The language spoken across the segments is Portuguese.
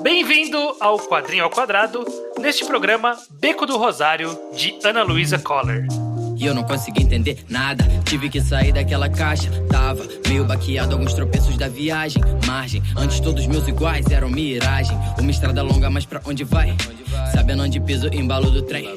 Bem-vindo ao Quadrinho ao Quadrado, neste programa Beco do Rosário, de Ana Luísa Coller. E eu não consegui entender nada. Tive que sair daquela caixa. Tava meio baqueado, alguns tropeços da viagem. Margem, antes todos meus iguais eram miragem. Uma estrada longa, mas pra onde vai? Sabendo onde piso, embalo do trem.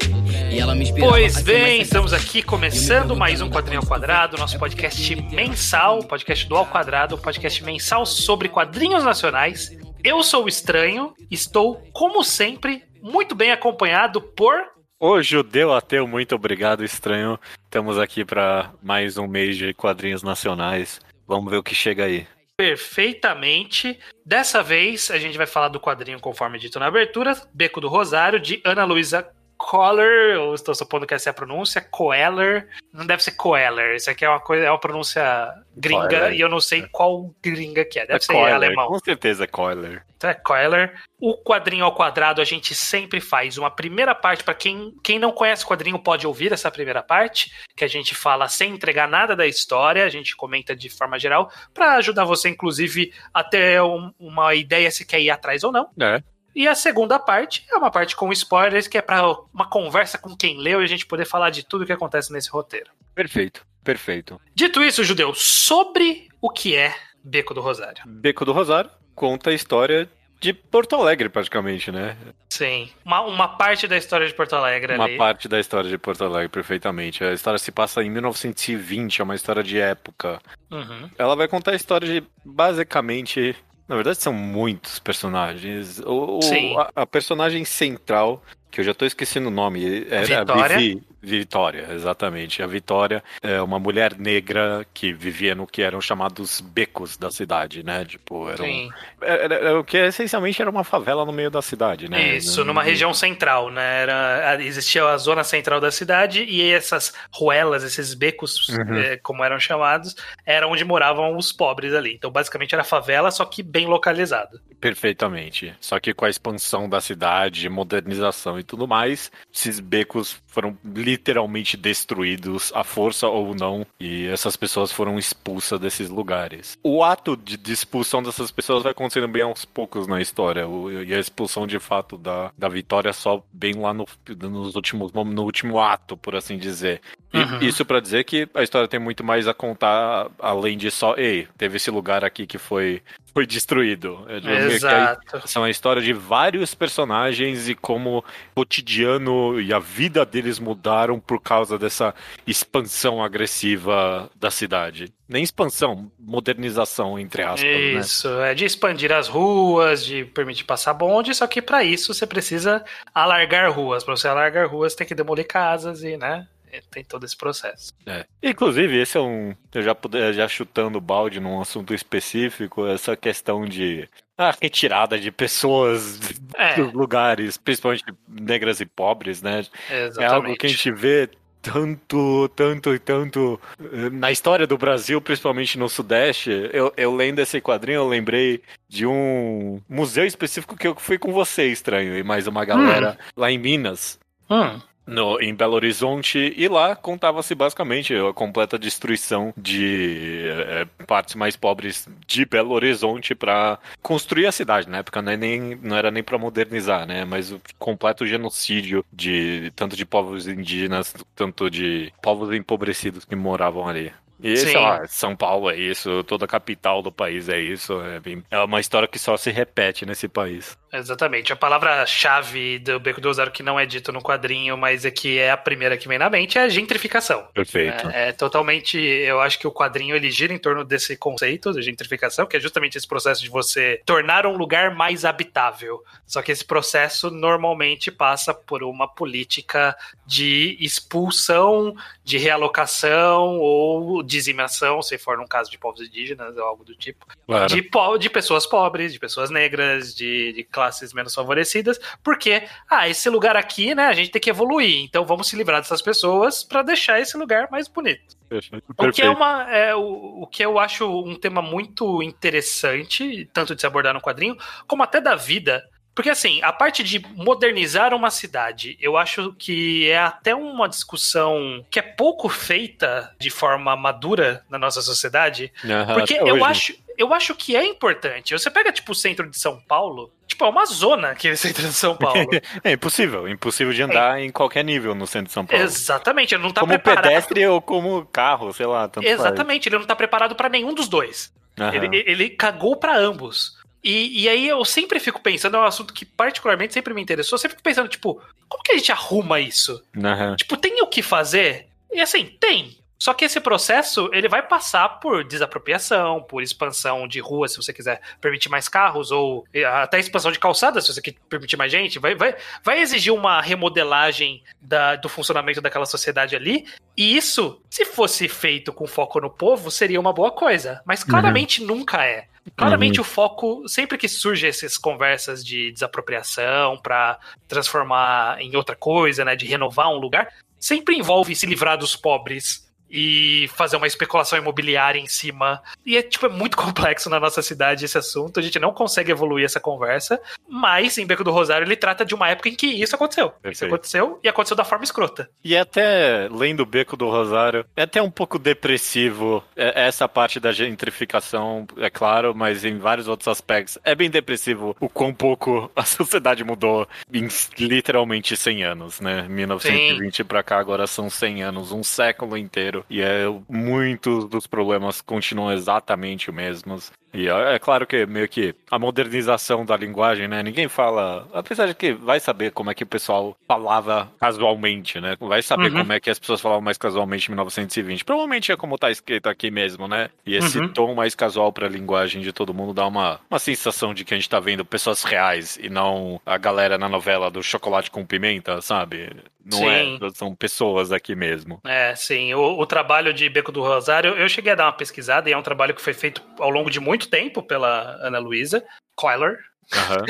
E ela me inspirava Pois bem, estamos aqui começando mais um Quadrinho ao Quadrado, nosso podcast mensal, podcast do Ao Quadrado, podcast mensal sobre quadrinhos nacionais. Eu sou o Estranho, estou, como sempre, muito bem acompanhado por Ô judeu ateu, muito obrigado, estranho. Estamos aqui para mais um mês de quadrinhos nacionais. Vamos ver o que chega aí. perfeitamente. Dessa vez a gente vai falar do quadrinho conforme dito na abertura, Beco do Rosário, de Ana Luísa Coller, ou estou supondo que essa é a pronúncia, Coeller. Não deve ser Coeller, isso aqui é uma coisa, é uma pronúncia gringa Coeller. e eu não sei qual gringa que é. Deve É ser alemão. Com certeza é Coiler. Então é Coiler. O quadrinho ao quadrado a gente sempre faz uma primeira parte para quem, quem não conhece o quadrinho pode ouvir essa primeira parte, que a gente fala sem entregar nada da história, a gente comenta de forma geral para ajudar você inclusive a ter um- uma ideia se quer ir atrás ou não. É. E a segunda parte é uma parte com spoilers que é para uma conversa com quem leu e a gente poder falar de tudo que acontece nesse roteiro. Perfeito, perfeito. Dito isso, judeu, sobre o que é Beco do Rosário. Beco do Rosário conta a história de Porto Alegre, praticamente, né? Sim, uma, uma parte da história de Porto Alegre Uma ali. parte da história de Porto Alegre, perfeitamente. A história se passa em 1920, é uma história de época. Uhum. Ela vai contar a história de, basicamente... Na verdade, são muitos personagens. O, Sim. A, a personagem central, que eu já tô esquecendo o nome, era Vitória. a Vivi. Vitória, exatamente. A Vitória é uma mulher negra que vivia no que eram chamados becos da cidade, né? Tipo, eram, Sim, era, era o que essencialmente era uma favela no meio da cidade, né? isso, numa região central, né? Era, existia a zona central da cidade e essas ruelas, esses becos, Uhum. eh, como eram chamados, era onde moravam os pobres ali. Então, basicamente, era favela, só que bem localizado. Perfeitamente. Só que com a expansão da cidade, modernização e tudo mais, esses becos foram literalmente destruídos, à força ou não, e essas pessoas foram expulsas desses lugares. O ato de, de expulsão dessas pessoas vai acontecendo bem aos poucos na história, o- e a expulsão de fato da, da Vitória só bem lá no, nos últimos, no último ato, por assim dizer. E Uhum. Isso pra dizer que a história tem muito mais a contar, além de só, ei, teve esse lugar aqui que foi, foi destruído. É, que aí Exato. são a história de vários personagens e como o cotidiano e a vida deles mudaram por causa dessa expansão agressiva da cidade. Nem expansão, modernização, entre aspas, né? Isso, é de expandir as ruas, de permitir passar bonde, só que para isso você precisa alargar ruas. Para você alargar ruas, tem que demolir casas e, né? Tem todo esse processo. É. Inclusive, esse é um. Eu já, já chutando o balde num assunto específico, essa questão de. A retirada de pessoas É. dos lugares, principalmente negras e pobres, né? Exatamente. É algo que a gente vê tanto, tanto e tanto eh, na história do Brasil, principalmente no Sudeste. Eu, eu lendo esse quadrinho, eu lembrei de um museu específico que eu fui com você, estranho, e mais uma galera lá em Minas. Hum, No, em Belo Horizonte, e lá contava-se basicamente a completa destruição de eh, partes mais pobres de Belo Horizonte para construir a cidade. Na época não, é nem, não era nem para modernizar, né? Mas o completo genocídio de tanto de povos indígenas, tanto de povos empobrecidos que moravam ali. E Sim. sei lá, São Paulo é isso, toda a capital do país é isso. É, bem- é uma história que só se repete nesse país. Exatamente. A palavra-chave do Beco do Rosário que não é dito no quadrinho, mas é que é a primeira que vem na mente, é a gentrificação. Perfeito. É, é totalmente. Eu acho que o quadrinho ele gira em torno desse conceito de gentrificação, que é justamente esse processo de você tornar um lugar mais habitável. Só que esse processo normalmente passa por uma política de expulsão, de realocação ou dizimação, se for num caso de povos indígenas ou algo do tipo, Claro. de, de pessoas pobres, de pessoas negras, de, de classes menos favorecidas, porque, ah, esse lugar aqui, né, a gente tem que evoluir, então vamos se livrar dessas pessoas para deixar esse lugar mais bonito. Perfeito. O que, é uma, é, o, o que eu acho um tema muito interessante, tanto de se abordar no quadrinho, como até da vida. Porque, assim, a parte de modernizar uma cidade, eu acho que é até uma discussão que é pouco feita de forma madura na nossa sociedade. Porque eu acho, eu acho que é importante. Você pega, tipo, o centro de São Paulo, tipo, é uma zona aquele centro de São Paulo. é impossível, impossível de andar é. em qualquer nível no centro de São Paulo. Exatamente, ele não tá como preparado. Como pedestre ou como carro, sei lá. Exatamente, faz. ele não tá preparado para nenhum dos dois. Uhum. Ele, ele cagou para ambos. E, e, aí eu sempre fico pensando, é um assunto que particularmente sempre me interessou, eu sempre fico pensando, tipo, como que a gente arruma isso? Uhum. Tipo, tem o que fazer? E assim, tem. Só que esse processo, ele vai passar por desapropriação, por expansão de rua, se você quiser permitir mais carros, ou até expansão de calçadas, se você quer permitir mais gente. Vai, vai, vai exigir uma remodelagem da, do funcionamento daquela sociedade ali. E isso, se fosse feito com foco no povo, seria uma boa coisa. Mas claramente uhum. nunca é. Claramente uhum. o foco, sempre que surge essas conversas de desapropriação para transformar em outra coisa, né, de renovar um lugar, sempre envolve se livrar dos pobres e fazer uma especulação imobiliária em cima. E é tipo é muito complexo na nossa cidade esse assunto. A gente não consegue evoluir essa conversa, mas em Beco do Rosário ele trata de uma época em que isso aconteceu. Perfeito. Isso aconteceu e aconteceu da forma escrota. E até lendo Beco do Rosário, é até um pouco depressivo é, essa parte da gentrificação, é claro, mas em vários outros aspectos é bem depressivo o quão pouco a sociedade mudou em literalmente 100 anos, né? 1920 para cá agora são 100 anos, um século inteiro e é, muitos dos problemas continuam exatamente os mesmos. E é, é claro que meio que a modernização da linguagem, né? Ninguém fala. Apesar de que vai saber como é que o pessoal falava casualmente, né? Vai saber uhum. como é que as pessoas falavam mais casualmente em 1920. Provavelmente é como tá escrito aqui mesmo, né? E esse uhum. tom mais casual pra linguagem de todo mundo dá uma, uma sensação de que a gente tá vendo pessoas reais e não a galera na novela do chocolate com pimenta, sabe? Não sim. é, são pessoas aqui mesmo. É, sim. O, o trabalho de Beco do Rosário, eu cheguei a dar uma pesquisada e é um trabalho que foi feito ao longo de muito tempo pela Ana Luísa Coiler, Uhum.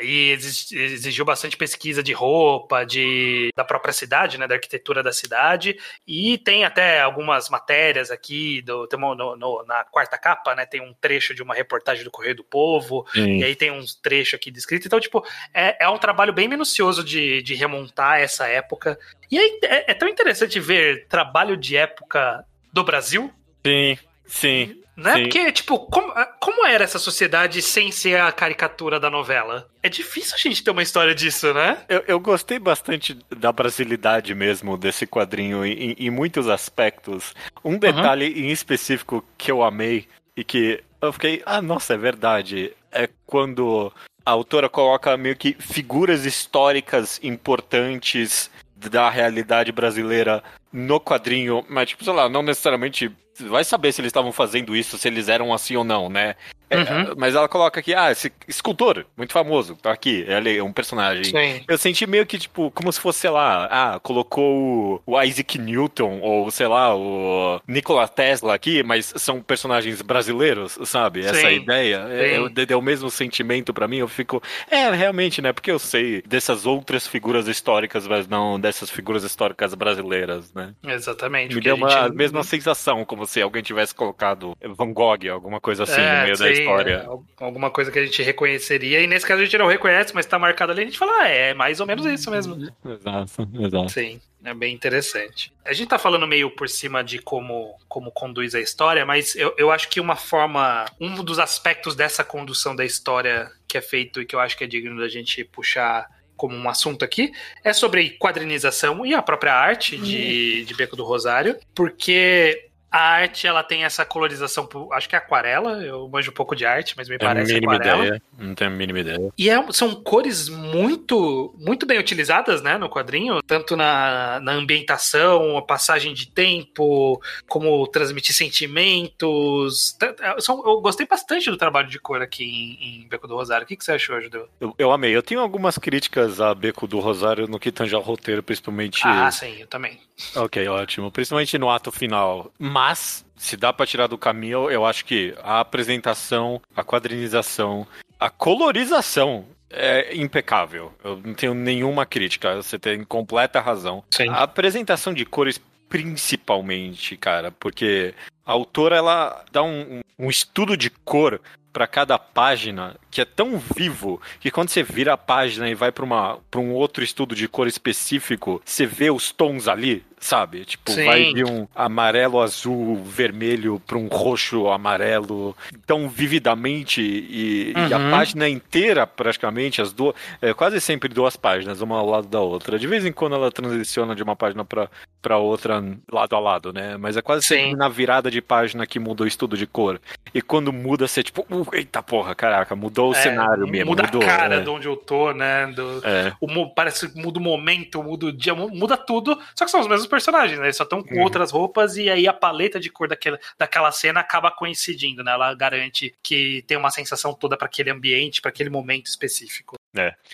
e exigiu bastante pesquisa de roupa, de, da própria cidade, né, da arquitetura da cidade. E tem até algumas matérias aqui, do, tem no, no, na quarta capa, né, tem um trecho de uma reportagem do Correio do Povo, Sim. e aí tem um trecho aqui descrito. Então, tipo, é, é um trabalho bem minucioso de, de remontar essa época. E aí é, é tão interessante ver trabalho de época do Brasil. Sim, sim. Né? Sim. Porque, tipo, como, como era essa sociedade sem ser a caricatura da novela? É difícil a gente ter uma história disso, né? Eu, eu gostei bastante da brasilidade mesmo desse quadrinho em, em muitos aspectos. Um detalhe uhum. em específico que eu amei e que eu fiquei, ah, nossa, é verdade. É quando a autora coloca meio que figuras históricas importantes da realidade brasileira no quadrinho, mas, tipo, sei lá, não necessariamente vai saber se eles estavam fazendo isso, se eles eram assim ou não, né? É, uhum. mas ela coloca aqui, ah, esse escultor, muito famoso, tá aqui, ele é um personagem. Sim. Eu senti meio que, tipo, como se fosse, sei lá, ah, colocou o Isaac Newton, ou sei lá, o Nikola Tesla aqui, mas são personagens brasileiros, sabe? Sim. Essa ideia. É, deu o mesmo sentimento para mim, eu fico, é, realmente, né? Porque eu sei dessas outras figuras históricas, mas não dessas figuras históricas brasileiras, né? Exatamente. Me deu uma gente... mesma sensação, como se alguém tivesse colocado Van Gogh, alguma coisa assim, é, no meio sim, da história. É, alguma coisa que a gente reconheceria, e nesse caso a gente não reconhece, mas tá marcado ali, a gente fala, ah, é mais ou menos isso mesmo. Exato, exato. Sim. É bem interessante. A gente tá falando meio por cima de como, como conduz a história, mas eu, eu acho que uma forma. Um dos aspectos dessa condução da história que é feito e que eu acho que é digno da gente puxar como um assunto aqui, é sobre quadrinização e a própria arte de, de Beco do Rosário, porque a arte, ela tem essa colorização, acho que é aquarela, eu manjo um pouco de arte, mas me parece mínima aquarela. Ideia. Não tenho a mínima ideia. E é, são cores muito muito bem utilizadas, né, no quadrinho, tanto na, na ambientação, a passagem de tempo, como transmitir sentimentos. É, são, eu gostei bastante do trabalho de cor aqui em, em Beco do Rosário. O que, que você achou, Judeu? Eu, eu amei. Eu tenho algumas críticas a Beco do Rosário no que tange ao roteiro, principalmente... Ah, sim, eu também. Ok, ótimo. Principalmente no ato final. Mas, se dá para tirar do caminho, eu acho que a apresentação, a quadrinização, a colorização é impecável. Eu não tenho nenhuma crítica. Você tem completa razão. Sim. A apresentação de cores, principalmente, cara, porque a autora ela dá um, um estudo de cor para cada página que é tão vivo que quando você vira a página e vai para um outro estudo de cor específico, você vê os tons ali, sabe? Tipo, Sim. vai de um amarelo, azul, vermelho para um roxo, amarelo, tão vividamente e, e a Uhum. página inteira, praticamente, as duas, é, quase sempre duas páginas, uma ao lado da outra. De vez em quando ela transiciona de uma página para outra lado a lado, né? Mas é quase Sim. sempre na virada de página que muda o estudo de cor. E quando muda, você tipo, uh, eita porra, caraca, mudou o É, cenário mesmo, Muda mudou. a cara é. de onde eu tô, né? Do, É. o parece que muda o momento, muda o dia, mu- muda tudo. Só que são os mesmos personagens, né? Eles só estão com Uhum. outras roupas e aí a paleta de cor daquela, daquela cena acaba coincidindo, né? Ela garante que tem uma sensação toda para aquele ambiente, para aquele momento específico.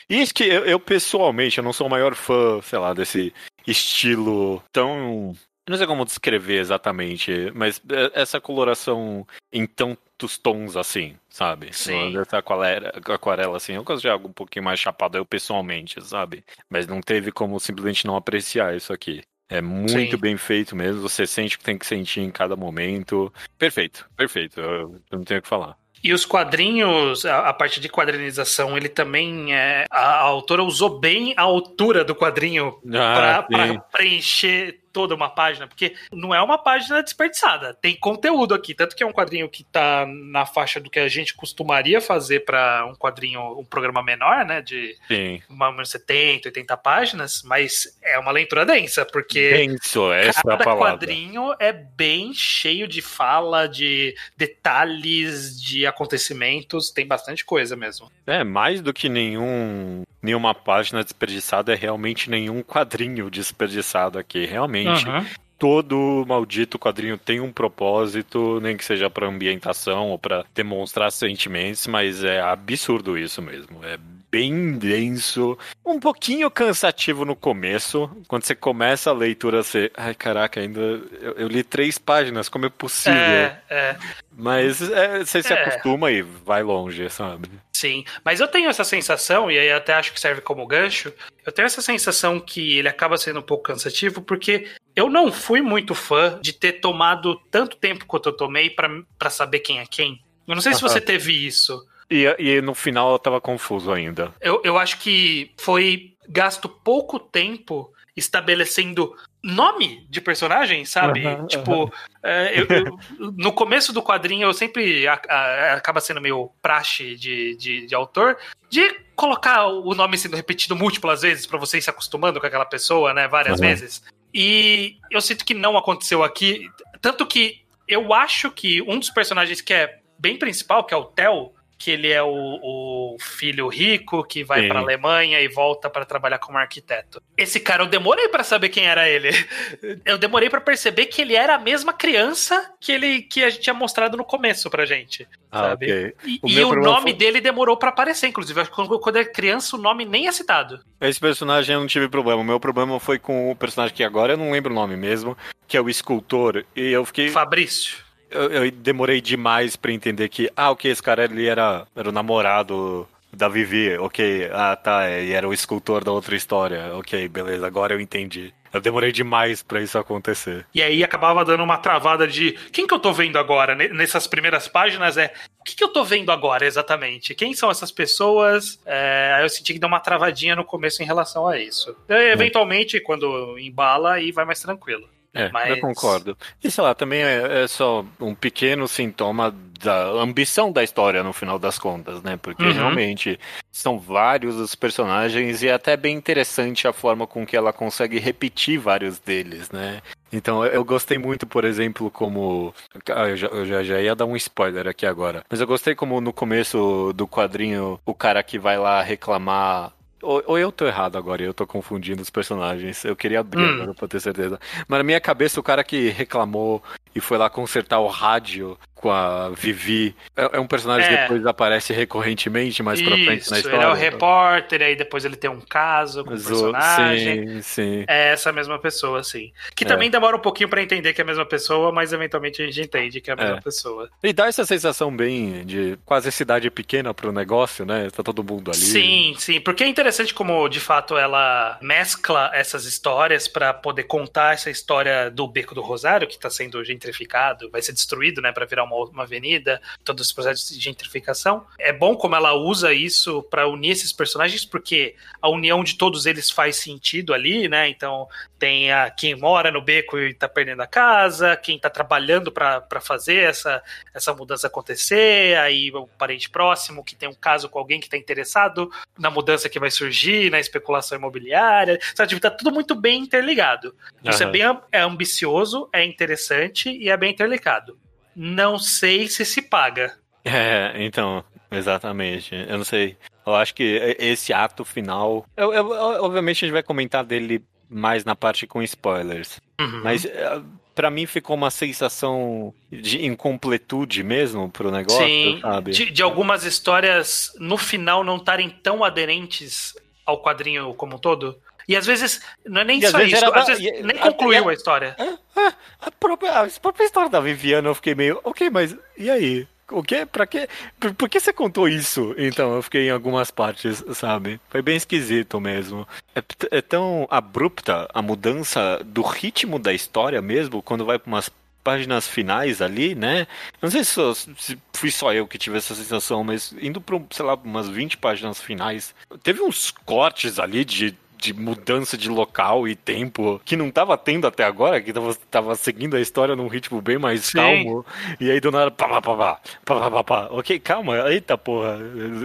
E isso que eu, eu, pessoalmente, eu não sou o maior fã, sei lá, desse estilo tão. Não sei como descrever exatamente, mas é- essa coloração em tantos tons assim, sabe? Sim. Dessa aquarela, aquarela assim. Eu gosto de algo um pouquinho mais chapado, eu pessoalmente, sabe? Mas não teve como simplesmente não apreciar isso aqui. É muito Sim. bem feito mesmo, você sente o que tem que sentir em cada momento. Perfeito, perfeito. Eu, não tenho o que falar. E os quadrinhos, a, a parte de quadrinização, ele também é. A, a autora usou bem a altura do quadrinho Ah, para preencher toda uma página, porque não é uma página desperdiçada, tem conteúdo aqui, tanto que é um quadrinho que tá na faixa do que a gente costumaria fazer para um quadrinho, um programa menor, né, de Sim. uma 70, 80 páginas, mas é uma leitura densa, porque Denso, essa é a cada palavra. quadrinho é bem cheio de fala, de detalhes, de acontecimentos, tem bastante coisa mesmo. É, mais do que nenhum nenhuma página desperdiçada é realmente nenhum quadrinho desperdiçado aqui. Realmente, Uhum. todo maldito quadrinho tem um propósito, nem que seja pra ambientação ou pra demonstrar sentimentos, mas é absurdo isso mesmo. É bem denso, um pouquinho cansativo no começo. Quando você começa a leitura, você. Ai, caraca, ainda. Eu, eu li três páginas, como é possível? É, é. Mas é, você se É. acostuma e vai longe, sabe? Sim, mas eu tenho essa sensação, e aí até acho que serve como gancho, eu tenho essa sensação que ele acaba sendo um pouco cansativo, porque eu não fui muito fã de ter tomado tanto tempo quanto eu tomei pra pra saber quem é quem. Eu não sei se Aham. você teve isso. E, e no final eu tava confuso ainda. Eu, eu acho que foi gasto pouco tempo estabelecendo nome de personagem, sabe? Aham, tipo, é, eu- eu- no começo do quadrinho eu sempre a- a- acaba sendo meio praxe de, de, de autor de colocar o nome sendo repetido múltiplas vezes pra você ir se acostumando com aquela pessoa, né? Várias Aham. vezes. E eu sinto que não aconteceu aqui. Tanto que eu acho que um dos personagens que é bem principal, que é o Theo, que ele é o, o filho rico que vai pra Alemanha e volta pra trabalhar como arquiteto. Esse cara, eu demorei pra saber quem era ele. Eu demorei pra perceber que ele era a mesma criança que ele que a gente tinha mostrado no começo pra gente. Sabe? Ah, ok. E O e o nome foi- dele demorou pra aparecer, inclusive. Quando, quando é criança, o nome nem é citado. Esse personagem eu não tive problema. O meu problema foi com o personagem que agora eu não lembro o nome mesmo, que é o escultor. E eu fiquei. Fabrício. Eu, eu demorei demais pra entender que, ah, ok, esse cara ele era, era o namorado da Vivi, ok. Ah, tá, e era o escultor da outra história. Ok, beleza, agora eu entendi. Eu demorei demais pra isso acontecer. E aí acabava dando uma travada de quem que eu tô vendo agora? Ne- Nessas primeiras páginas é o que, que eu tô vendo agora exatamente? Quem são essas pessoas? É, aí eu senti que deu uma travadinha no começo em relação a isso. É, eventualmente, quando embala, aí vai mais tranquilo. É, Mas- eu concordo. E sei lá, também é, é só um pequeno sintoma da ambição da história no final das contas, né? Porque Uhum. realmente são vários os personagens e é até bem interessante a forma com que ela consegue repetir vários deles, né? Então eu- gostei muito, por exemplo, como. Ah, eu, já, eu já, já ia dar um spoiler aqui agora. Mas eu gostei como no começo do quadrinho o cara que vai lá reclamar. Ou, ou eu tô errado agora, eu tô confundindo os personagens. Eu queria abrir Hum. agora pra ter certeza. Mas na minha cabeça, o cara que reclamou e foi lá consertar o rádio com a Vivi é, é um personagem que É. depois aparece recorrentemente mais pra frente Isso, na ele história. é o repórter, aí depois ele tem um caso com o o- personagem. Sim, sim. É essa mesma pessoa, sim. Que É. também demora um pouquinho pra entender que é a mesma pessoa, mas eventualmente a gente entende que é a mesma É. pessoa. E dá essa sensação bem de quase cidade pequena pro negócio, né? Tá todo mundo ali. Sim, sim, porque é interessante como de fato ela mescla essas histórias pra poder contar essa história do Beco do Rosário que tá sendo gentrificado, vai ser destruído, né, Pra virar uma uma, uma avenida, todos os processos de gentrificação. É bom como ela usa isso para unir esses personagens, porque a união de todos eles faz sentido ali, né? Então tem a, quem mora no beco e tá perdendo a casa, quem tá trabalhando para fazer essa, essa mudança acontecer, aí o parente próximo que tem um caso com alguém que tá interessado na mudança que vai surgir, na especulação imobiliária. Sabe, tipo, tá tudo muito bem interligado. Isso uhum. é bem é ambicioso, é interessante e é bem interligado. Não sei se se paga. É, então, exatamente. Eu não sei. Eu acho que esse ato final. Eu, eu, obviamente a gente vai comentar dele mais na parte com spoilers. Uhum. Mas é, para mim ficou uma sensação de incompletude mesmo pro negócio, Sim, sabe? De, de algumas histórias no final não estarem tão aderentes ao quadrinho como um todo. E às vezes, não é nem e só isso, às vezes e, nem concluiu a, a história. A, a, própria, a própria história da Viviana eu fiquei meio, ok, mas e aí? O quê? Pra quê? Por, por, que você contou isso? Então, eu fiquei em algumas partes, sabe? Foi bem esquisito mesmo. É, é tão abrupta a mudança do ritmo da história mesmo, quando vai pra umas páginas finais ali, né? Não sei se, se, fui só eu que tive essa sensação, mas indo para, sei lá, umas 20 páginas finais, teve uns cortes ali de de mudança de local e tempo que não tava tendo até agora, que tava, tava seguindo a história num ritmo bem mais Sim. calmo. E aí do nada, pá, pá, pá, pá, pá, pá, pá. Ok, calma, eita porra.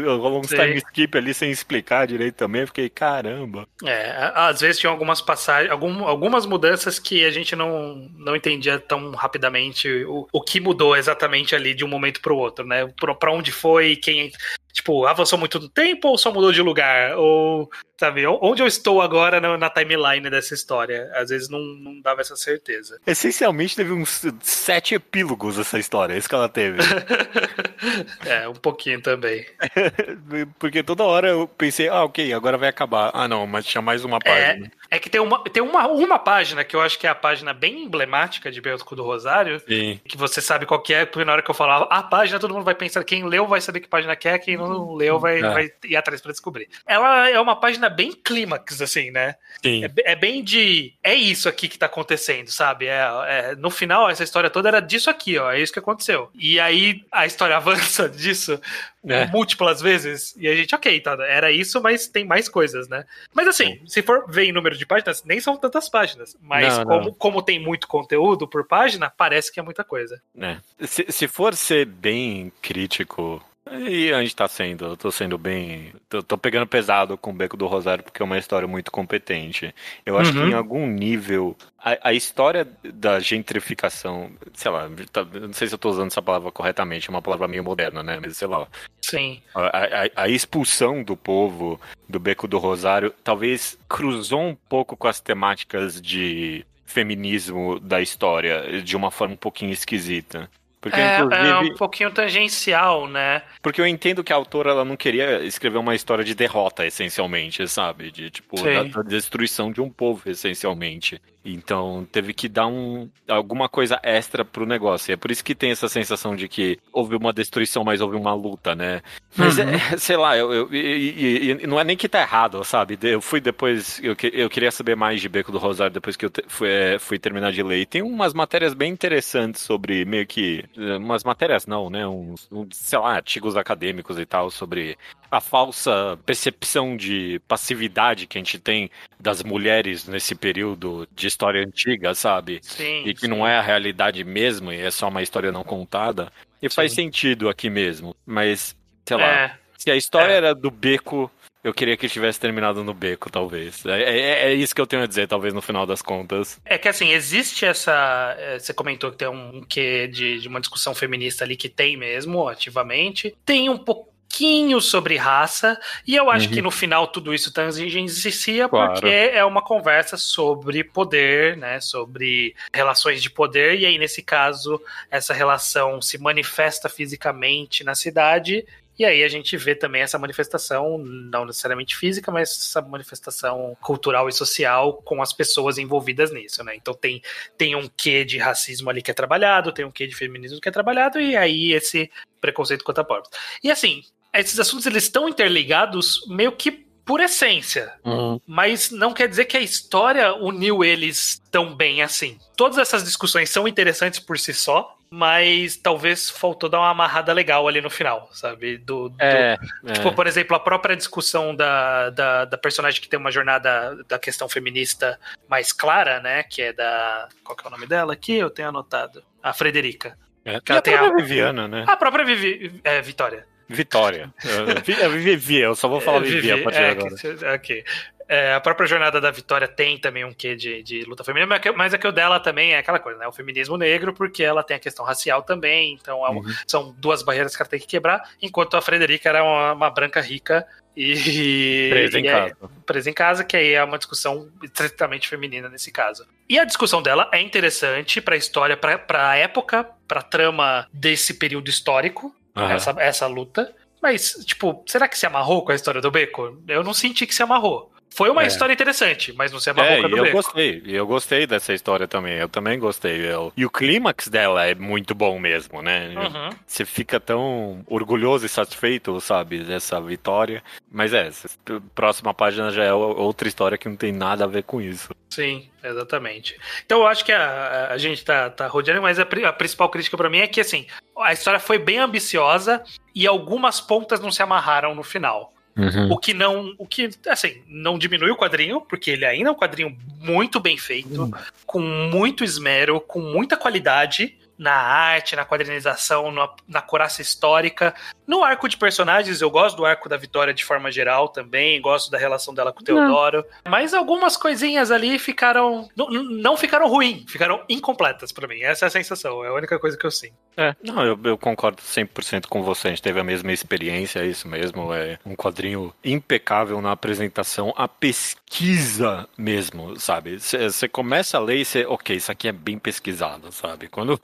Rolou um time skip ali sem explicar direito também. Fiquei, caramba. É, às vezes tinha algumas passagens, algum, algumas mudanças que a gente não, não entendia tão rapidamente o, o que mudou exatamente ali de um momento pro outro, né? Pra, pra onde foi, quem Tipo, avançou muito no tempo ou só mudou de lugar? Ou, sabe, onde eu estou agora na, na timeline dessa história? Às vezes não, não, dava essa certeza. Essencialmente teve uns sete epílogos essa história, é isso que ela teve. é, um pouquinho também. Porque toda hora eu pensei, ah, ok, agora vai acabar. Ah, não, mas tinha mais uma é, página. É, é que tem, uma, tem uma, uma página que eu acho que é a página bem emblemática de Beotico do Rosário. Sim. Que você sabe qual que é, porque na hora que eu falava a página, todo mundo vai pensar, quem leu vai saber que página que é, quem não leu vai, é. vai ir atrás para descobrir. Ela é uma página bem clímax, assim, né? Sim. É, é, bem de. É isso aqui que tá acontecendo, sabe? É, é, no final, essa história toda era disso aqui, ó. É isso que aconteceu. E aí a história avança disso é. múltiplas vezes. E a gente, ok, tá, era isso, mas tem mais coisas, né? Mas assim, se for ver em número de páginas, nem são tantas páginas. Mas não, como, não. como tem muito conteúdo por página, parece que é muita coisa. É. Se, se for ser bem crítico e a gente tá sendo, eu tô sendo bem. Tô, tô, pegando pesado com o Beco do Rosário porque é uma história muito competente. Eu acho uhum. que em algum nível a, a, história da gentrificação, sei lá, tá, não sei se eu tô usando essa palavra corretamente, é uma palavra meio moderna, né? Mas sei lá. Sim. A, a, a expulsão do povo do Beco do Rosário talvez cruzou um pouco com as temáticas de feminismo da história de uma forma um pouquinho esquisita. Porque, é, inclusive... é um pouquinho tangencial, né? Porque eu entendo que a autora ela não queria escrever uma história de derrota, essencialmente, sabe? De tipo, da, da, destruição de um povo, essencialmente. Então teve que dar um, alguma coisa extra pro negócio. E é por isso que tem essa sensação de que houve uma destruição, mas houve uma luta, né? Mas uhum. é, sei lá, eu, eu, e, e, não é nem que tá errado, sabe? Eu fui depois, eu, eu queria saber mais de Beco do Rosário depois que eu te, fui, é, fui terminar de ler. E tem umas matérias bem interessantes sobre meio que. Umas matérias não, né? Uns, uns sei lá, artigos acadêmicos e tal sobre a falsa percepção de passividade que a gente tem das mulheres nesse período de história antiga, sabe? Sim, e que sim. não é a realidade mesmo, e é só uma história não contada. E sim. faz sentido aqui mesmo, mas, sei lá, é, se a história é. era do beco, eu queria que tivesse terminado no beco, talvez. É, é, é, isso que eu tenho a dizer, talvez, no final das contas. É que, assim, existe essa... É, você comentou que tem um quê de, de uma discussão feminista ali, que tem mesmo, ativamente. Tem um pouco pouquinho sobre raça, e eu acho uhum. que no final tudo isso tangencia claro. porque é uma conversa sobre poder, né, sobre relações de poder, e aí nesse caso essa relação se manifesta fisicamente na cidade e aí a gente vê também essa manifestação, não necessariamente física, mas essa manifestação cultural e social com as pessoas envolvidas nisso, né? Então tem, tem um quê de racismo ali que é trabalhado, tem um quê de feminismo que é trabalhado, e aí esse preconceito contra pobres. E assim, esses assuntos eles estão interligados meio que por essência. Uhum. Mas não quer dizer que a história uniu eles tão bem assim. Todas essas discussões são interessantes por si só, mas talvez faltou dar uma amarrada legal ali no final, sabe? Do, do É, Tipo, é. por exemplo, a própria discussão da, da, da personagem que tem uma jornada da questão feminista mais clara, né? Que é da. Qual que é o nome dela aqui? Eu tenho anotado. A Frederica. É. que ela a tem a- própria Viviana, né? A própria Vivi, é, Vitória. Vitória. É, Vi- é Vivi, eu só vou falar É, Vivi, a partir é, agora. que- ok. É, a própria jornada da Vitória tem também um quê de, de luta feminina, mas que- mas a que o dela também é aquela coisa, né? O feminismo negro, porque ela tem a questão racial também, então é um- Uhum. são duas barreiras que ela tem que quebrar, enquanto a Frederica era uma, uma branca rica e. Presa em é- casa. presa em casa, que aí é uma discussão estritamente feminina nesse caso. E a discussão dela é interessante pra história, pra, pra época, pra trama desse período histórico, Aham. essa, essa luta. Mas, tipo, será que se amarrou com a história do Beco? Eu não senti que se amarrou. Foi uma É. história interessante, mas não se amarrou É, com a do eu gostei, eu gostei dessa história também, eu também gostei. Eu- E o clímax dela é muito bom mesmo, né? Uhum. Você fica tão orgulhoso e satisfeito, sabe, dessa vitória. Mas é, próxima página já é outra história que não tem nada a ver com isso. Sim, exatamente. Então eu acho que a, a gente tá, tá rodeando, mas a, a principal crítica pra mim é que, assim, a história foi bem ambiciosa e algumas pontas não se amarraram no final. O que não, o que, assim, não diminui o quadrinho, porque ele ainda é um quadrinho muito bem feito, com muito esmero, com muita qualidade na arte, na quadrinização, na, na coraça histórica. No arco de personagens, eu gosto do arco da Vitória de forma geral também, gosto da relação dela com o Teodoro. Mas algumas coisinhas ali ficaram. Não, não ficaram ruins, ficaram incompletas pra mim. Essa é a sensação, é a única coisa que eu sinto. É, não, eu, eu concordo 100% com você. A gente teve a mesma experiência, é isso mesmo. É um quadrinho impecável na apresentação, a pesquisa mesmo, sabe? Você começa a ler e você, ok, isso aqui é bem pesquisado, sabe? Quando.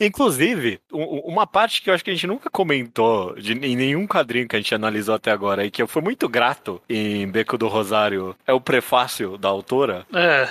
Inclusive, uma parte que eu acho que a gente nunca comentou de, em nenhum quadrinho que a gente analisou até agora e que eu fui muito grato em Beco do Rosário é o prefácio da autora. É,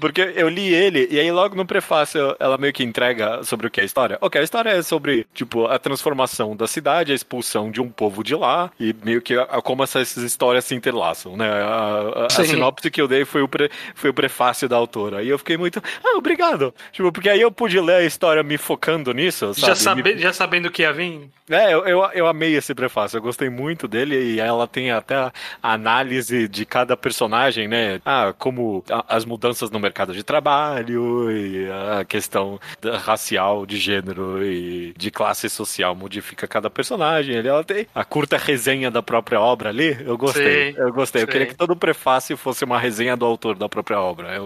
Porque eu li ele, e aí logo no prefácio ela meio que entrega sobre o que é a história. Ok, a história é sobre, tipo, a transformação da cidade, a expulsão de um povo de lá, e meio que a, a- como essas histórias se interlaçam, né? A, a- a sinopse que eu dei foi o, pre- foi o prefácio da autora. E eu fiquei muito, ah, obrigado. Tipo, porque aí eu pude ler a história me focando nisso, sabe? já, sabe, já sabendo que ia vir. é, eu, eu, eu amei esse prefácio, eu gostei muito dele e ela tem até a análise de cada personagem, né? Ah, como a- as mudanças no mercado de trabalho e a questão racial, de gênero e de classe social modifica cada personagem. Ele- Ela tem a curta resenha da própria obra ali, eu gostei, Sim, eu gostei. Eu sim. queria que todo prefácio fosse uma resenha do autor da própria obra. Eu,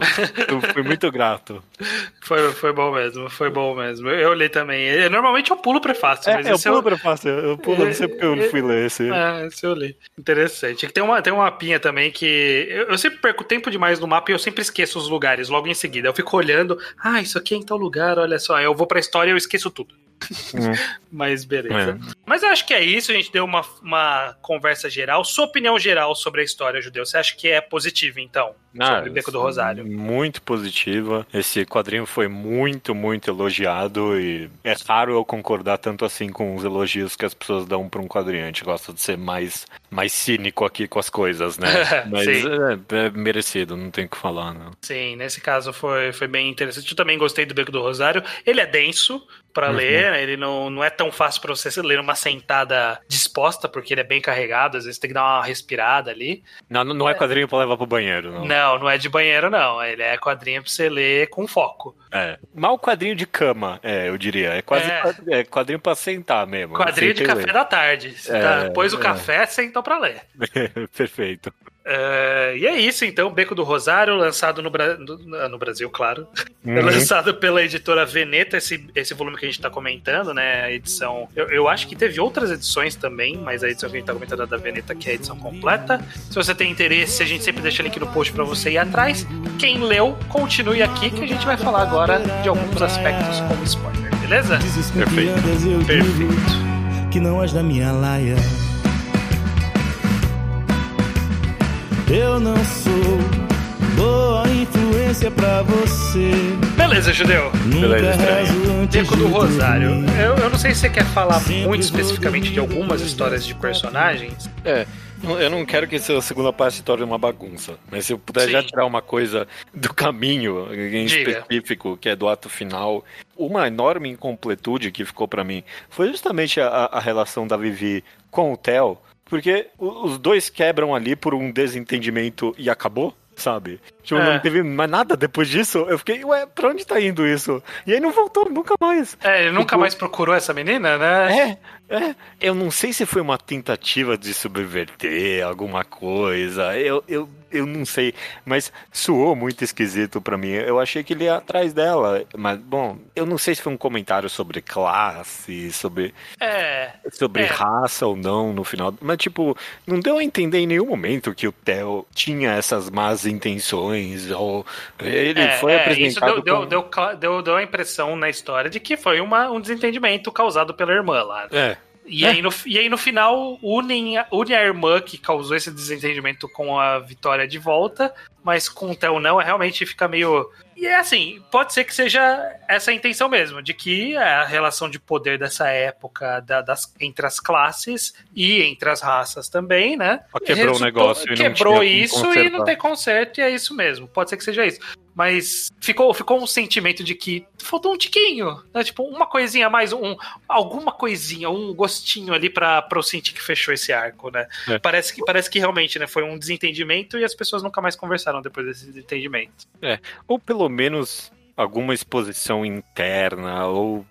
eu fui muito grato. Foi, foi bom mesmo, foi bom mesmo. Eu, eu li também. Eu- normalmente eu pulo o prefácio, mas É, eu esse pulo eu, prefácio, eu pulo, não sei porque eu fui ler esse. É, esse eu li. Interessante. Tem uma, tem uma mapinha também que. Eu, eu sempre perco tempo demais no mapa e eu sempre esqueço os lugares logo em seguida. Eu fico olhando, ah, isso aqui é em tal lugar, olha só. Aí eu vou pra história e eu esqueço tudo. Hum. Mas beleza. É. Mas eu acho que é isso, a gente deu uma, uma conversa geral. Sua opinião geral sobre a história judeu, você acha que é positiva, então? Sobre o Beco do Rosário. Muito positiva. Esse quadrinho foi muito, muito elogiado e é raro eu concordar tanto assim com os elogios que as pessoas dão pra um quadrinho. A gente gosta de ser mais, mais cínico aqui com as coisas, né? Mas é, é merecido, não tem o que falar, não. Sim, nesse caso foi, foi bem interessante. Eu também gostei do Beco do Rosário. Ele é denso para Uhum. ler, né? ele não, não é tão fácil para você ler numa sentada disposta, porque ele é bem carregado, às vezes tem que dar uma respirada ali. Não, não é quadrinho pra levar pro banheiro, não. Não, não é de banheiro, não. Ele é quadrinho pra você ler com foco. É. Mal quadrinho de cama, é, eu diria. É quase É. quadrinho, é quadrinho pra sentar mesmo. Quadrinho de café lê. da tarde. Você É, tá- pôs o é. café, sentou pra ler. Perfeito. É, e é isso, então, Beco do Rosário, lançado no, Bra- no- no Brasil, claro. É Uhum. lançado pela editora Veneta, esse, esse volume que a gente tá comentando, né? A edição. Eu, eu acho que teve outras edições também, mas a edição que a gente tá comentando é da Veneta, que é a edição completa. Se você tem interesse, a gente sempre deixa link no post pra você ir atrás. Quem leu, continue aqui, que a gente vai falar agora de alguns aspectos como spoiler, beleza? Perfeito. Perfeito. que não és da minha laia. Eu não sou boa influência pra você. Beleza, Judeu. Beleza, estranho. Beco do Rosário. Eu, eu não sei se você quer falar Sempre muito especificamente de algumas histórias de personagens. É, Eu não quero que essa segunda parte se torne uma bagunça, mas se eu puder Sim. já tirar uma coisa do caminho em Diga. específico, que é do ato final, uma enorme incompletude que ficou pra mim foi justamente a, a relação da Vivi com o Theo, porque os dois quebram ali por um desentendimento e acabou. Sabe? Tipo, É. não teve mais nada depois disso. Eu fiquei, ué, pra onde tá indo isso? E aí não voltou nunca mais. É, ele nunca Tipo- mais procurou essa menina, né? É, é. Eu não sei se foi uma tentativa de subverter alguma coisa. Eu, eu, eu não sei. Mas soou muito esquisito pra mim. Eu achei que ele ia atrás dela. Mas, bom, eu não sei se foi um comentário sobre classe, sobre, É. sobre É. raça ou não no final. Mas, tipo, não deu a entender em nenhum momento que o Theo tinha essas más intenções. Ou ele é, foi é, Isso apresentado deu, deu, como... deu, cla- deu, deu a impressão na história de que foi uma, um desentendimento causado pela irmã lá. É, E, aí no, e aí no final unem, une a irmã que causou esse desentendimento com a Vitória de volta, mas com o Theo não, é realmente fica meio. E é assim, pode ser que seja essa a intenção mesmo, de que a relação de poder dessa época da- das, entre as classes e entre as raças também, né? Só quebrou o negócio e Quebrou isso e não tem conserto, e é isso mesmo. Pode ser que seja isso. Mas ficou, ficou um sentimento de que faltou um tiquinho, né? Tipo, uma coisinha a mais, um, alguma coisinha, um gostinho ali pra eu sentir que fechou esse arco, né? É. Parece, que, parece que realmente né, foi um desentendimento e as pessoas nunca mais conversaram depois desse desentendimento. Ou pelo menos alguma exposição interna ou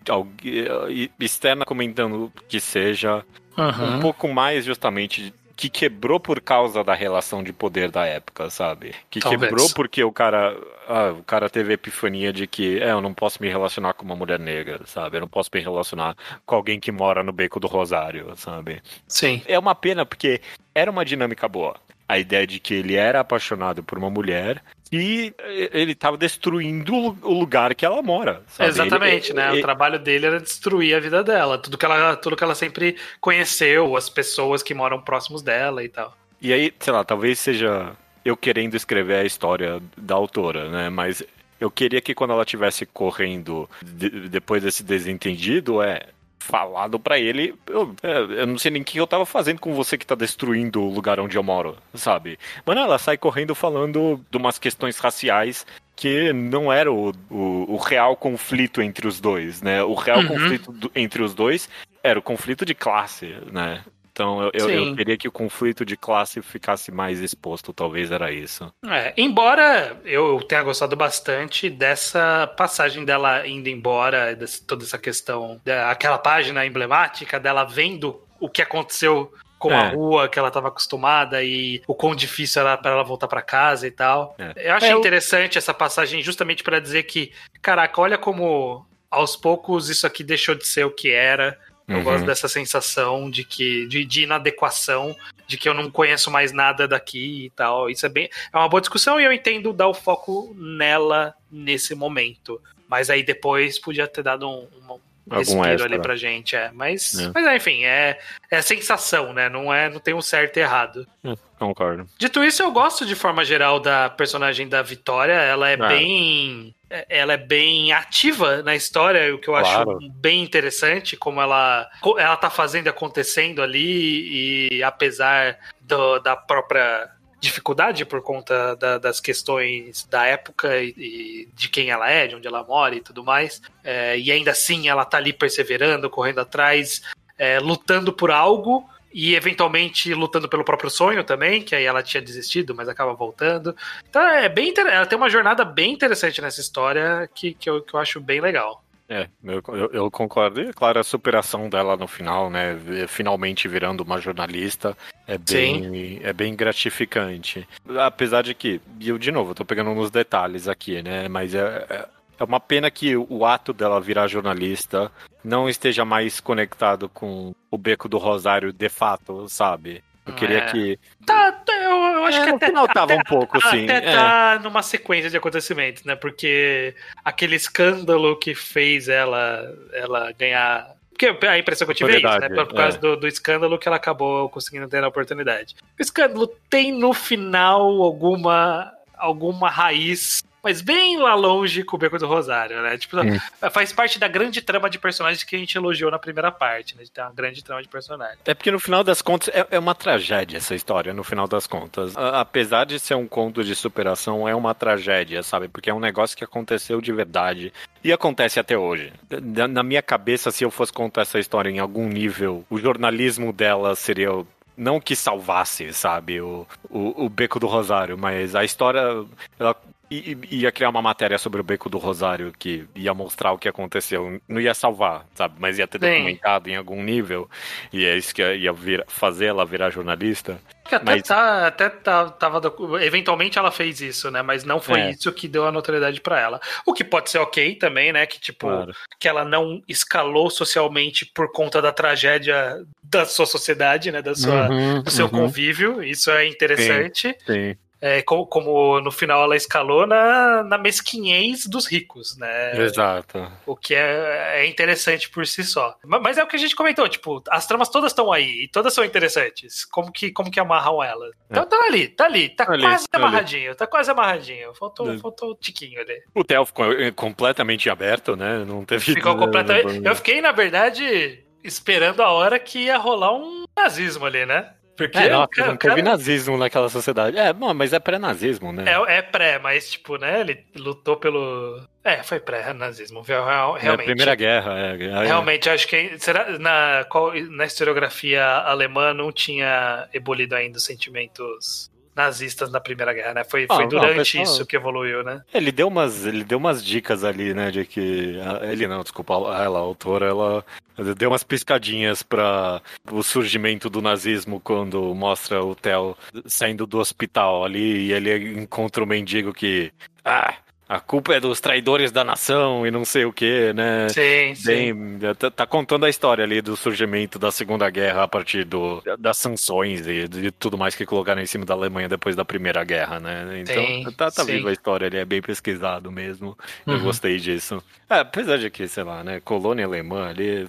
externa comentando que seja um pouco mais justamente que quebrou por causa da relação de poder da época, sabe? Que Talvez. quebrou porque o cara, ah, o cara teve a epifania de que é, eu não posso me relacionar com uma mulher negra, sabe? Eu não posso me relacionar com alguém que mora no beco do Rosário, sabe? Sim. É uma pena porque era uma dinâmica boa. A ideia de que ele era apaixonado por uma mulher e ele estava destruindo o lugar que ela mora. sabe? Exatamente, Ele- né? ele- O trabalho dele era destruir a vida dela, tudo que ela, tudo que ela sempre conheceu, as pessoas que moram próximos dela e tal. E aí, sei lá, talvez seja eu querendo escrever a história da autora, né? Mas eu queria que quando ela estivesse correndo de- depois desse desentendido, é falado pra ele, eu, é, eu não sei nem o que eu tava fazendo com você que tá destruindo o lugar onde eu moro, sabe? Mano, ela sai correndo falando de umas questões raciais que não era o, o, o real conflito entre os dois, né? O real Uhum. conflito do- entre os dois era o conflito de classe, né? Então eu, eu, eu queria que o conflito de classe ficasse mais exposto, talvez era isso. É, embora eu tenha gostado bastante dessa passagem dela indo embora, desse- toda essa questão, aquela página emblemática dela vendo o que aconteceu com a É. rua que ela estava acostumada e o quão difícil era para ela voltar para casa e tal. É. Eu achei É, eu- interessante essa passagem justamente para dizer que, caraca, olha como aos poucos isso aqui deixou de ser o que era. Eu Uhum. gosto dessa sensação de que de, de inadequação, de que eu não conheço mais nada daqui e tal. Isso é bem é uma boa discussão e eu entendo dar o foco nela nesse momento. Mas aí depois podia ter dado um, um Algum respiro extra. ali pra gente, é. Mas, É. mas enfim, é, é sensação, né? Não é, não tem um certo e errado. Concordo. Dito isso, eu gosto de forma geral da personagem da Vitória. Ela é Ah. bem. Ela é bem ativa na história, o que eu Claro. acho bem interessante, como ela, ela tá fazendo e acontecendo ali, e apesar do- da própria dificuldade por conta da- das questões da época e, e de quem ela é, de onde ela mora e tudo mais. É, e ainda assim ela tá ali perseverando, correndo atrás, é, lutando por algo e eventualmente lutando pelo próprio sonho também, que aí ela tinha desistido, mas acaba voltando. Então é bem inter... ela tem uma jornada bem interessante nessa história que, que, eu, que eu acho bem legal. É, eu, eu, eu concordo. E, claro, a superação dela no final, né? Finalmente virando uma jornalista, é bem, é bem gratificante. Apesar de que, e eu de novo, eu tô pegando nos detalhes aqui, né? Mas é, é, é uma pena que o ato dela virar jornalista não esteja mais conectado com o beco do Rosário de fato, sabe? Eu queria É. que. Tá, tá, eu, eu acho É, que no até, tava até- um pouco, sim. Até é. tá numa sequência de acontecimentos, né? Porque aquele escândalo que fez ela, ela ganhar. Porque a impressão que eu tive é isso, né? Por causa é. do, do escândalo que ela acabou conseguindo ter a oportunidade. O escândalo tem no final alguma, alguma raiz mas bem lá longe com o Beco do Rosário, né? Tipo, faz parte da grande trama de personagens que a gente elogiou na primeira parte, né? De ter uma grande trama de personagens. É porque no final das contas é, é uma tragédia essa história, no final das contas. A- apesar de ser um conto de superação, é uma tragédia, sabe? Porque é um negócio que aconteceu de verdade. E acontece até hoje. Na, na minha cabeça, se eu fosse contar essa história em algum nível, o jornalismo dela seria. o- Não que salvasse, sabe, o, o, o Beco do Rosário, mas a história. Ela i- i- ia criar uma matéria sobre o Beco do Rosário que ia mostrar o que aconteceu. Não ia salvar, sabe? Mas ia ter Sim. documentado em algum nível. E é isso que ia vir- fazer ela virar jornalista. Que até, Mas- tá, até tá, tava. Eventualmente ela fez isso, né? Mas não foi É. isso que deu a notoriedade pra ela. O que pode ser ok também, né? Que, tipo, Claro. que ela não escalou socialmente por conta da tragédia da sua sociedade, né? Da sua, Uhum, do seu uhum. convívio. Isso é interessante. Sim, É, como, como no final ela escalou na, na mesquinhez dos ricos, né? exato. O que é, é interessante por si só. Ma- Mas é o que a gente comentou, tipo, as tramas todas estão aí e todas são interessantes. Como que, como que amarram elas? Então tá ali, tá ali, tá Ali, quase tá ali. amarradinho, tá quase amarradinho. Faltou, É. faltou um tiquinho ali. O Theo ficou eh, completamente aberto, né? Não teve. Ficou completamente. Eu fiquei, na verdade, esperando a hora que ia rolar um nazismo ali, né? Porque É, nossa, cara, não teve cara- nazismo naquela sociedade. É, bom, mas é pré-nazismo, né? É, é pré, mas, tipo, né? Ele lutou pelo. É, foi pré-nazismo, É a realmente. Primeira Guerra. É, é, Realmente, acho que será, na, qual- na historiografia alemã não tinha ebolido ainda os sentimentos nazistas na Primeira Guerra, né? Foi, Ah, foi não, durante pessoal- isso que evoluiu, né? Ele deu umas, ele deu umas dicas ali, né, de que ele não, desculpa, ela, a autora, ela deu umas piscadinhas para o surgimento do nazismo quando mostra o Theo saindo do hospital ali e ele encontra o mendigo que, ah, a culpa é dos traidores da nação e não sei o que, né? Sim, sim. Bem, tá, tá contando a história ali do surgimento da Segunda Guerra a partir do, das sanções e de tudo mais que colocaram em cima da Alemanha depois da Primeira Guerra, né? Então Sim, tá, tá viva a história, ele é bem pesquisado mesmo. Eu Uhum. gostei disso. É, apesar de que, sei lá, né, colônia alemã ali.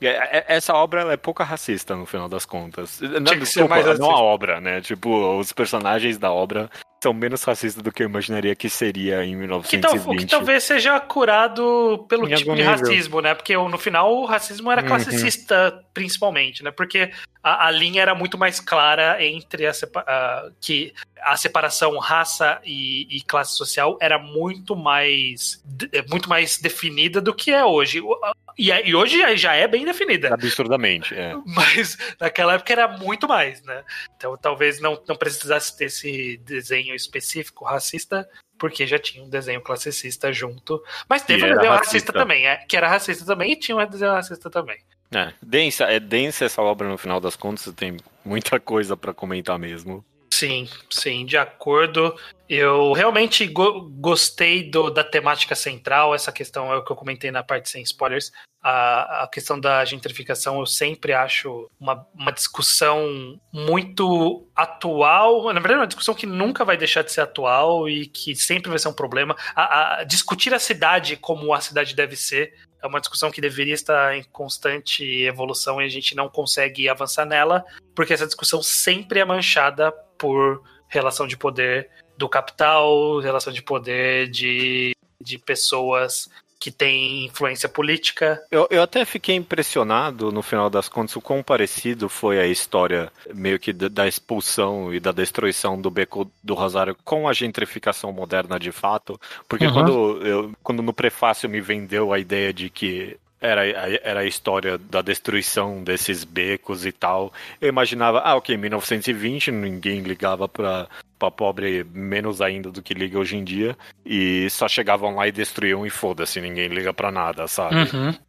é- é- Essa obra ela é pouca racista no final das contas. Não, desculpa, não a obra, né? Tipo, os personagens da obra são menos racistas do que eu imaginaria que seria em Que tal- 1920. o que talvez seja curado pelo Em tipo de nível. racismo, né? Porque no final o racismo era Uhum. classicista, principalmente, né? Porque a, a linha era muito mais clara entre a, a- que a separação raça e, e classe social era muito mais é muito mais definida do que é hoje. E, é- e hoje já é bem definida. Absurdamente, é. Mas naquela época era muito mais, né? Então talvez não, não precisasse ter esse desenho específico racista, porque já tinha um desenho classicista junto. Mas teve um desenho racista. racista, também, é, que era racista também e tinha um desenho racista também. É, densa, é densa essa obra no final das contas, tem muita coisa pra comentar mesmo. Sim, sim, de acordo. Eu realmente go- gostei do- da temática central, essa questão é o que eu comentei na parte sem spoilers. A, a questão da gentrificação eu sempre acho uma, uma discussão muito atual. Na verdade, uma discussão que nunca vai deixar de ser atual e que sempre vai ser um problema. A- a- discutir a cidade como a cidade deve ser é uma discussão que deveria estar em constante evolução e a gente não consegue avançar nela, porque essa discussão sempre é manchada por relação de poder do capital, relação de poder de, de pessoas que têm influência política. Eu, eu até fiquei impressionado, no final das contas, o quão parecido foi a história meio que da, expulsão e da destruição do Beco do Rosário com a gentrificação moderna de fato. Porque Uhum. quando, eu, quando no prefácio me vendeu a ideia de que era, a- era a história da destruição desses becos e tal, eu imaginava, ah, ok, 1920, ninguém ligava pra, pra pobre menos ainda do que liga hoje em dia, e só chegavam lá e destruíam e foda-se, ninguém liga pra nada, sabe?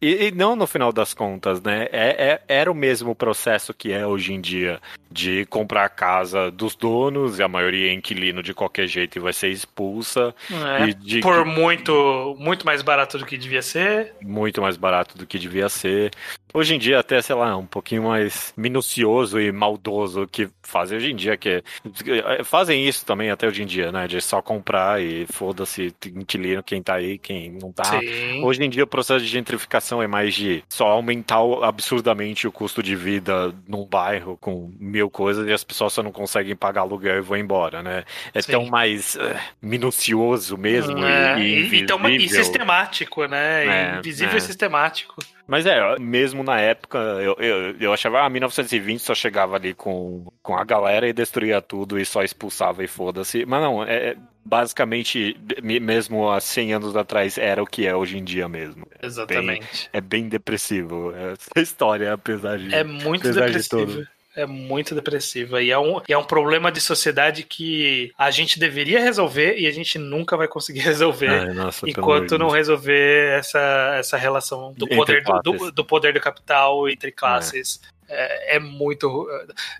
E, e não no final das contas, né? É, é- era o mesmo processo que é hoje em dia de comprar a casa dos donos, e a maioria é inquilino de qualquer jeito e vai ser expulsa, É, e de por muito, muito mais barato do que devia ser. muito mais barato do que devia ser. Hoje em dia, até, sei lá, um pouquinho mais minucioso e maldoso que fazem hoje em dia, que é, fazem isso também até hoje em dia, né? De só comprar e foda-se, quintilino quem tá aí, quem não tá. Sim. Hoje em dia o processo de gentrificação é mais de só aumentar absurdamente o custo de vida num bairro com mil coisas e as pessoas só não conseguem pagar aluguel e vão embora, né? É Sim. tão mais eh, minucioso mesmo É, e, e, e, e, tão- e sistemático, né? É, Invisível é. e sistemático. Mas é, mesmo na época, eu, eu, eu achava, ah, 1920 só chegava ali com, com a galera e destruía tudo e só expulsava e foda-se. Mas não, é, é basicamente, me- mesmo há 100 anos atrás, era o que é hoje em dia mesmo. Exatamente. É bem depressivo essa história, apesar de... É muito de depressivo. tudo. É muito depressiva. E é, um, é um problema de sociedade que a gente deveria resolver e a gente nunca vai conseguir resolver. Ai, nossa, Enquanto não resolver essa, essa relação do Entre poder do, do, poder do capital entre classes. É, é muito.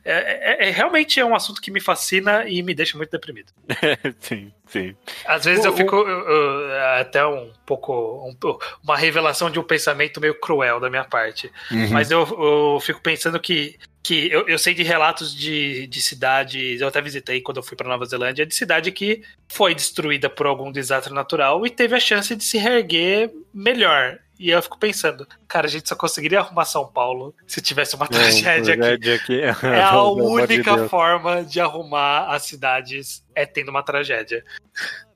É, é- é- realmente é um assunto que me fascina e me deixa muito deprimido. sim, sim. Às vezes O- eu fico eu- eu- até um pouco. um uma revelação de um pensamento meio cruel da minha parte. Uhum. Mas eu fico pensando que. Que eu, eu sei de relatos de, de cidades. Eu até visitei quando eu fui para Nova Zelândia, de cidade que foi destruída por algum desastre natural e teve a chance de se reerguer melhor. E eu fico pensando, cara, a gente só conseguiria arrumar São Paulo se tivesse uma tragédia aqui. Tragédia aqui. É a de única Deus. forma de arrumar as cidades é tendo uma tragédia.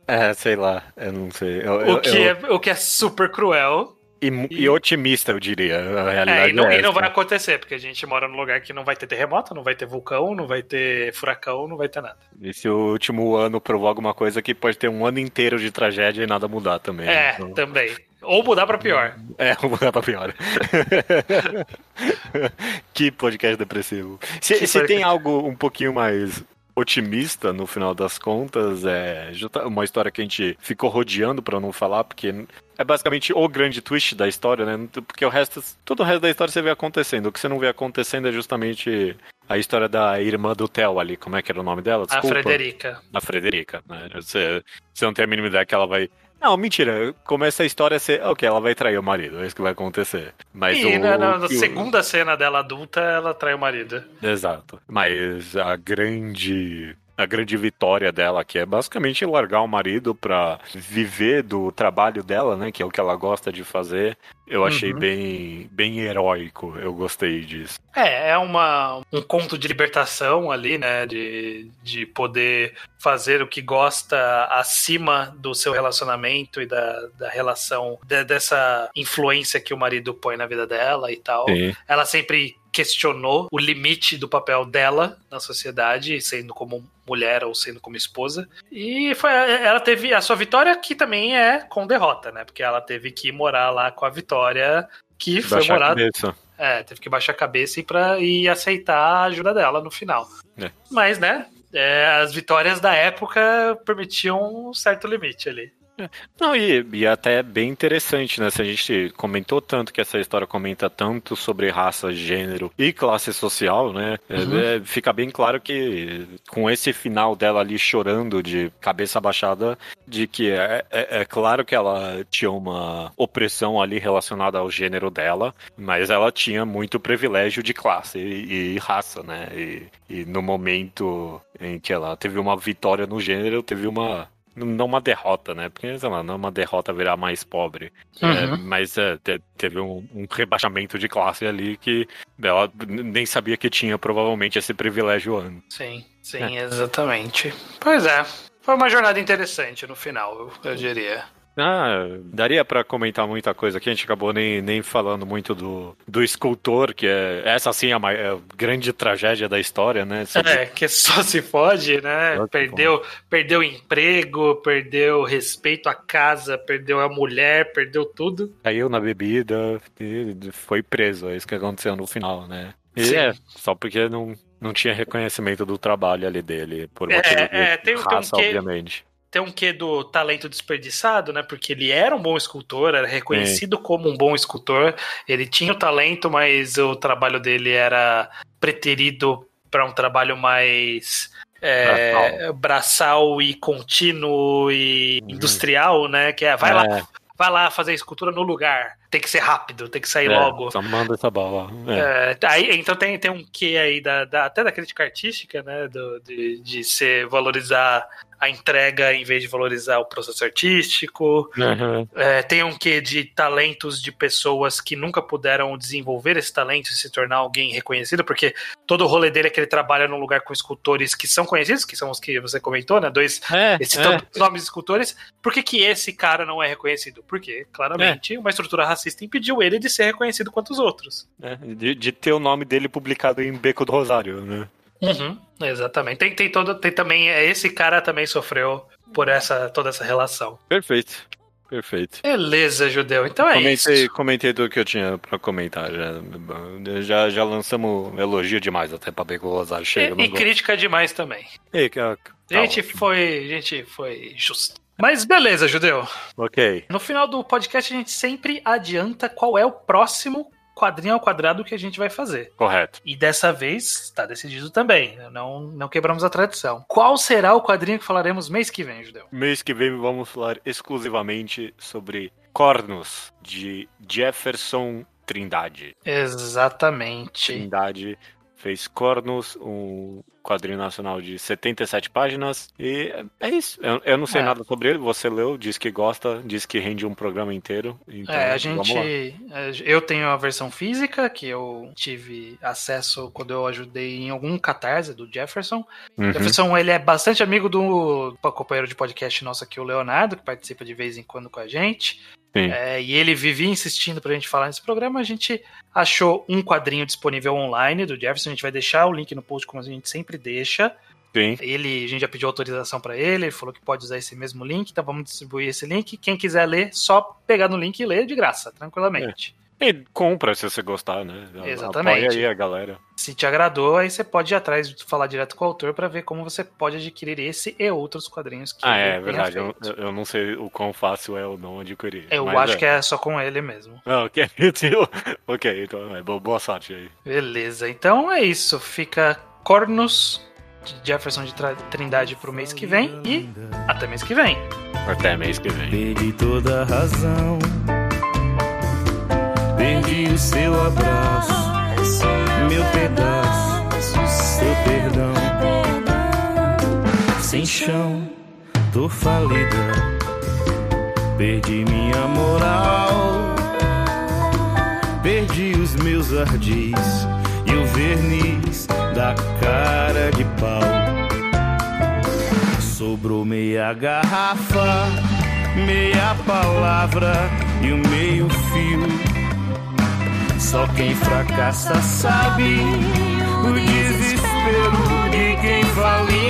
É, sei lá, eu não sei. Eu, eu- O que, eu- é, o que é super cruel. E, e otimista, eu diria. A realidade É, e, não, é e não vai acontecer, porque a gente mora num lugar que não vai ter terremoto, não vai ter vulcão, não vai ter furacão, não vai ter nada. E se o último ano provou alguma coisa que pode ter um ano inteiro de tragédia e nada mudar também. É, Então, também. Ou mudar pra pior. é vamos mudar pra pior. que podcast depressivo. Se, Que se tem podcast. algo um pouquinho mais otimista no final das contas, é uma história que a gente ficou rodeando pra não falar, porque é basicamente o grande twist da história, né? Porque o resto, todo o resto da história você vê acontecendo. O que você não vê acontecendo é justamente a história da irmã do Theo ali, como é que era o nome dela? A Desculpa. Frederica. a Frederica, né? Você, você não tem a mínima ideia que ela vai. Não, mentira. Começa a história a ser. Ok, ela vai trair o marido, é isso que vai acontecer. Mas o, na, na- na o- segunda cena dela adulta, ela trai o marido. Exato. Mas a grande. A grande vitória dela que é basicamente largar o marido pra viver do trabalho dela, né? Que é o que ela gosta de fazer. Eu achei Uhum. bem, bem heróico. Eu gostei disso. É, é uma, um conto de libertação ali, né? De, de poder fazer o que gosta acima do seu relacionamento e da, da relação, de- dessa influência que o marido põe na vida dela e tal. Sim. Ela sempre questionou o limite do papel dela na sociedade, sendo como mulher ou sendo como esposa. E foi, ela teve a sua vitória, que também é com derrota, né? Porque ela teve que morar lá com a Vitória, que foi Baixar a morar cabeça. é, teve que baixar a cabeça e, pra, e aceitar a ajuda dela no final. É. Mas, né, é, as vitórias da época permitiam um certo limite ali. Não, e, e até bem interessante, né? Se a gente comentou tanto que essa história comenta tanto sobre raça, gênero e classe social, né? é, Uhum. é, fica bem claro que com esse final dela ali chorando de cabeça baixada, de que é, é, é claro que ela tinha uma opressão ali relacionada ao gênero dela, mas ela tinha muito privilégio de classe e, e raça, né? E, e no momento em que ela teve uma vitória no gênero, teve uma não uma derrota, né? Porque, sei lá, não é uma derrota virar mais pobre. É, Uhum. mas é, te- teve um, um rebaixamento de classe ali que ela nem sabia que tinha provavelmente esse privilégio antes. Sim, sim, exatamente. Pois é, foi uma jornada interessante no final, eu, eu diria. Ah, daria pra comentar muita coisa aqui, a gente acabou nem, nem falando muito do, do escultor, que é essa sim é a, mai- é a grande tragédia da história, né? Sobre- É, que só se fode, né? Só se Perdeu, perdeu emprego, perdeu respeito à casa, perdeu a mulher, perdeu tudo. Caiu na bebida e foi preso, é isso que aconteceu no final, né? E Sim. é, só porque não, não tinha reconhecimento do trabalho ali dele, por É, motivo de é, tem- tem um raça, quê- obviamente. Tem um quê do talento desperdiçado, né? Porque ele era um bom escultor, era reconhecido como um bom escultor. Ele tinha o talento, mas o trabalho dele era preterido para um trabalho mais é, braçal. e contínuo e Uhum. industrial, né? Que é vai lá, É, vai lá fazer escultura no lugar. Tem que ser rápido, tem que sair É, logo. Só manda essa bala. É. É, aí, então tem, tem um quê aí da, da- até da crítica artística, né? do- de, de ser valorizar a entrega em vez de valorizar o processo artístico. Uhum. É, tem um quê de talentos de pessoas que nunca puderam desenvolver esse talento e se tornar alguém reconhecido, porque todo o rolê dele é que ele trabalha num lugar com escultores que são conhecidos, que são os que você comentou, né? Dois É, esses é. os nomes de escultores. Por que, que esse cara não é reconhecido? Porque, claramente, uma estrutura racista impediu ele de ser reconhecido quanto os outros. É, de, de ter o nome dele publicado em Beco do Rosário, né? Uhum, exatamente. Tem, tem, todo, tem também. Esse cara também sofreu por essa, toda essa relação. Perfeito. Perfeito. Beleza, judeu. Então é comentei, isso. comentei tudo que eu tinha pra comentar. Já, já, já lançamos elogio demais até pra Beco do Rosário. Chega, E, e crítica demais também. Ei, tá A gente ótimo. foi. A gente foi justo. Mas beleza, judeu. Ok. No final do podcast, a gente sempre adianta qual é o próximo quadrinho ao quadrado que a gente vai fazer. Correto. E dessa vez está decidido também. Não, não quebramos a tradição. Qual será o quadrinho que falaremos mês que vem, Judeu? Mês que vem vamos falar exclusivamente sobre Cornos, de Jefferson Trindade. Exatamente. Trindade fez Cornos, um quadrinho nacional de 77 páginas. E é isso. Eu, eu não sei É. nada sobre ele. Você leu, disse que gosta, disse que rende um programa inteiro. Então, É, a gente. é, Eu tenho a versão física, que eu tive acesso quando eu ajudei em algum catarse do Jefferson. Uhum. Jefferson, ele é bastante amigo do companheiro de podcast nosso aqui, o Leonardo, que participa de vez em quando com a gente. É, e ele vivia insistindo pra gente falar nesse programa. A gente achou um quadrinho disponível online do Jefferson. A gente vai deixar o link no post, como a gente sempre deixa. Sim. Ele, a gente já pediu autorização pra ele, ele falou que pode usar esse mesmo link, então vamos distribuir esse link. Quem quiser ler, só pegar no link e ler de graça, tranquilamente. E compra se você gostar, né? Exatamente. Apoia aí a galera. Se te agradou, aí você pode ir atrás de falar direto com o autor pra ver como você pode adquirir esse e outros quadrinhos que Ah, é verdade. Eu, eu não sei o quão fácil é ou não adquirir. Eu acho que é só com ele mesmo. Ah, ok, ok, então é, boa sorte aí. Beleza, então é isso. Fica Cornos de Jefferson de Trindade pro mês que vem e até mês que vem. Até mês que vem. Perdi toda a razão. Perdi o seu abraço, meu pedaço, seu perdão. Sem chão, tô falida. Perdi minha moral. Perdi os meus ardis e o verniz da cara de pau. Sobrou meia garrafa, meia palavra e o meio fio. Só quem fracassa sabe o desespero de quem faliu.